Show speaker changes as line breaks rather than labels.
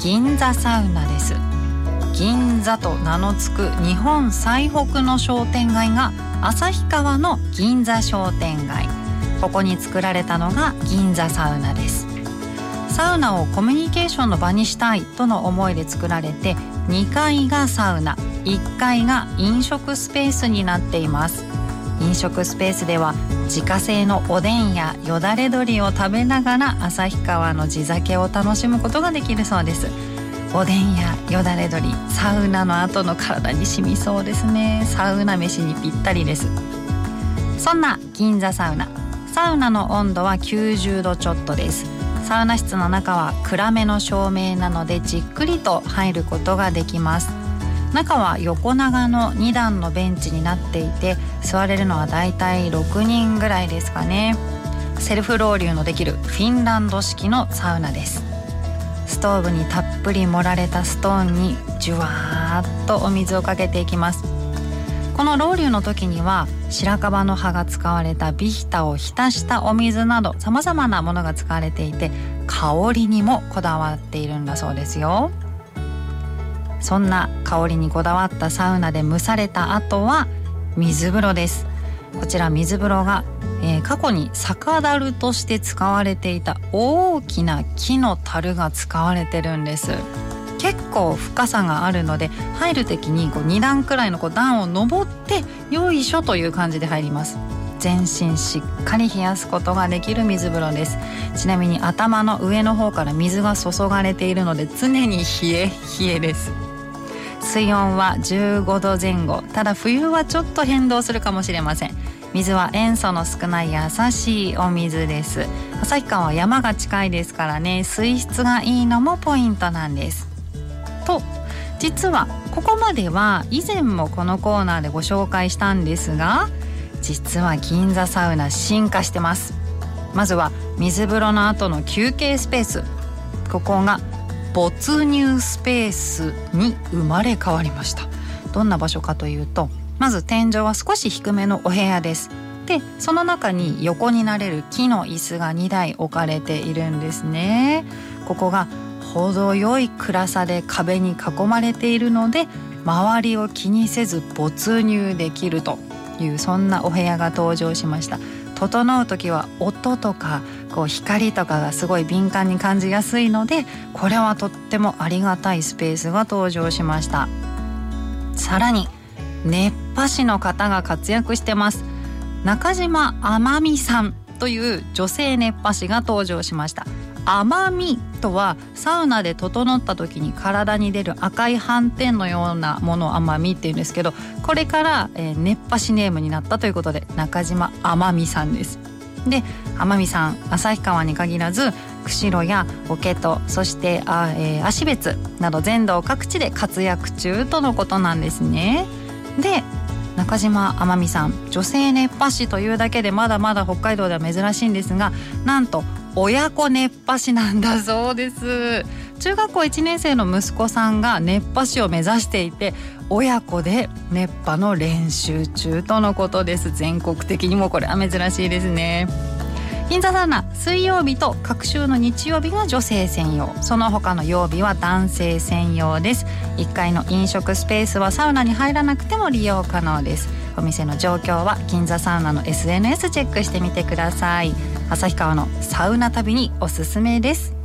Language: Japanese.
銀座サウナです。銀座と名の付く日本最北の商店街が旭川の銀座商店街。ここに作られたのが銀座サウナです。サウナをコミュニケーションの場にしたいとの思いで作られて2階がサウナ1階が飲食スペースになっています。飲食スペースでは自家製のおでんやよだれ鶏を食べながら旭川の地酒を楽しむことができるそうです。おでんやよだれ鶏サウナの後の体に染みそうですね。サウナ飯にぴったりです。そんな銀座サウナ。サウナの温度は90度ちょっとです。サウナ室の中は暗めの照明なのでじっくりと入ることができます。中は横長の2段のベンチになっていて座れるのはだいたい6人ぐらいですかね。セルフロウリュのできるフィンランド式のサウナです。ストーブにたっぷり盛られたストーンにじゅわーっとお水をかけていきます。このロウリュの時には白樺の葉が使われたビヒタを浸したお水などさまざまなものが使われていて香りにもこだわっているんだそうですよ。そんな香りにこだわったサウナで蒸された後は水風呂です。こちら水風呂が、えー、過去に酒樽として使われていた大きな木の樽が使われてるんです。結構深さがあるので入る時にこう2段くらいのこう段を登ってよいしょという感じで入ります。全身しっかり冷やすことができる水風呂です。ちなみに頭の上の方から水が注がれているので常に冷え冷えです。水温は15度前後。ただ冬はちょっと変動するかもしれません。水は塩素の少ない優しいお水です。旭川は山が近いですからね。水質がいいのもポイントなんです。と実はここまでは以前もこのコーナーでご紹介したんですが実は銀座サウナ進化してます。まずは水風呂の後の休憩スペース。ここが没入スペースに生まれ変わりました。どんな場所かというとまず天井は少し低めのお部屋です。でその中に横になれる木の椅子が2台置かれているんですね。ここが程よい暗さで壁に囲まれているので周りを気にせず没入できるというそんなお部屋が登場しました。整う時は音とかこう光とかがすごい敏感に感じやすいのでこれはとってもありがたいスペースが登場しました。さらに熱波師の方が活躍してます。中島天美さんという女性熱波師が登場しました。甘みとはサウナで整った時に体に出る赤い斑点のようなものを甘みっていうんですけどこれから、えー、熱波師ネームになったということで中島甘美さんです。で天海さん旭川に限らず釧路や桶戸そしてあ、えー、芦別など全道各地で活躍中とのことなんですね。で中島天海さん女性熱波師というだけでまだまだ北海道では珍しいんですがなんと親子熱波師なんだそうです。中学校1年生の息子さんが熱波師を目指していて親子で熱波の練習中とのことです。全国的にもこれは珍しいですね。銀座サウナ水曜日と各週の日曜日が女性専用。その他の曜日は男性専用です。1階の飲食スペースはサウナに入らなくても利用可能です。お店の状況は銀座サウナの SNS チェックしてみてください。旭川のサウナ旅におすすめです。